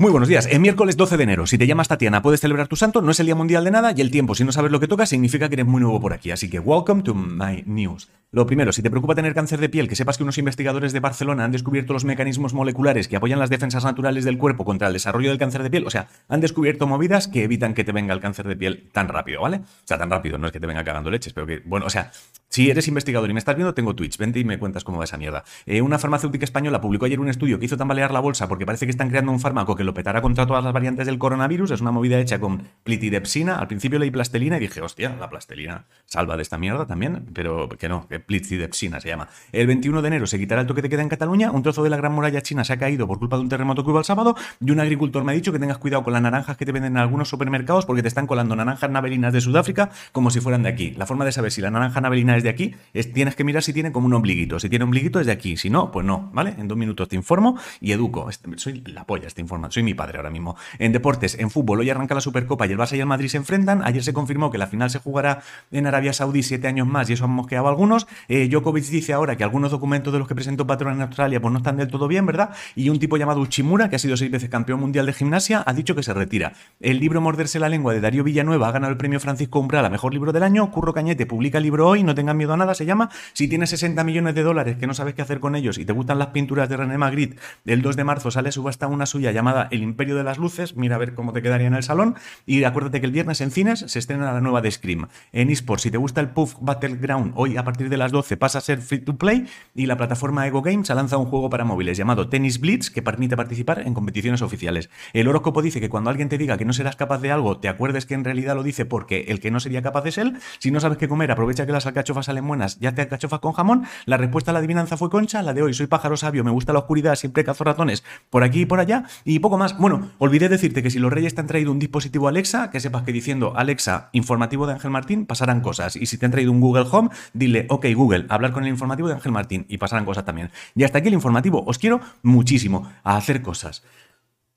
Muy buenos días. El miércoles 12 de enero, si te llamas Tatiana, puedes celebrar tu santo, no es el día mundial de nada y el tiempo, si no sabes lo que toca, significa que eres muy nuevo por aquí. Así que welcome to my news. Lo primero, si te preocupa tener cáncer de piel, que sepas que unos investigadores de Barcelona han descubierto los mecanismos moleculares que apoyan las defensas naturales del cuerpo contra el desarrollo del cáncer de piel. O sea, han descubierto movidas que evitan que te venga el cáncer de piel tan rápido, ¿vale? O sea, tan rápido, no es que te venga cagando leches, pero que, bueno, o sea, si eres investigador y me estás viendo, tengo Twitch. Vente y me cuentas cómo va esa mierda. Eh, una farmacéutica española publicó ayer un estudio que hizo tambalear la bolsa porque parece que están creando un fármaco que lo petará contra todas las variantes del coronavirus. Es una movida hecha con plitidepsina. Al principio leí plastelina y dije, hostia, la plastelina salva de esta mierda también. Pero que no, que plitidepsina se llama. El 21 de enero se quitará el toque de queda en Cataluña. Un trozo de la gran muralla china se ha caído por culpa de un terremoto que hubo el sábado. Y un agricultor me ha dicho que tengas cuidado con las naranjas que te venden en algunos supermercados porque te están colando naranjas navelinas de Sudáfrica como si fueran de aquí. La forma de saber si la naranja navelina es de aquí es tienes que mirar si tiene como un ombliguito. Si tiene ombliguito es de aquí, si no, pues no, ¿vale? En dos minutos te informo y educo. Este, soy la polla, este informa. Soy mi padre ahora mismo. En deportes, en fútbol, hoy arranca la Supercopa y el Barça y el Madrid se enfrentan. Ayer se confirmó que la final se jugará en Arabia Saudí siete años más y eso han mosqueado algunos. Eh, Djokovic dice ahora que algunos documentos de los que presentó Patrón en Australia pues no están del todo bien, ¿verdad? Y un tipo llamado Uchimura, que ha sido seis veces campeón mundial de gimnasia, ha dicho que se retira. El libro Morderse la lengua de Darío Villanueva ha ganado el premio Francisco Umbral a mejor libro del año. Curro Cañete publica el libro hoy, no tengan miedo a nada, se llama. Si tienes 60 millones de dólares que no sabes qué hacer con ellos y te gustan las pinturas de René Magritte, el 2 de marzo sale subasta una suya llamada El Imperio de las Luces, mira a ver cómo te quedaría en el salón, y acuérdate que el viernes en cines se estrena la nueva de Scream. En eSports, si te gusta el Puff Battleground, hoy a partir de las 12 pasa a ser free to play y la plataforma Ego Games ha lanzado un juego para móviles llamado Tennis Blitz que permite participar en competiciones oficiales. El horóscopo dice que cuando alguien te diga que no serás capaz de algo, te acuerdes que en realidad lo dice porque el que no sería capaz es él. Si no sabes qué comer, aprovecha que las alcachofas salen buenas, ya te alcachofas con jamón. La respuesta a la adivinanza fue Concha, la de hoy soy pájaro sabio, me gusta la oscuridad, siempre cazo ratones por aquí y por allá y poco más. Bueno, olvidé decirte que si los reyes te han traído un dispositivo Alexa, que sepas que diciendo Alexa, informativo de Ángel Martín, pasarán cosas. Y si te han traído un Google Home, dile, ok Google, hablar con el informativo de Ángel Martín y pasarán cosas también. Y hasta aquí el informativo. Os quiero muchísimo a hacer cosas.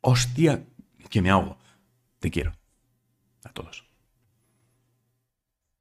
Hostia, que me hago. Te quiero. A todos.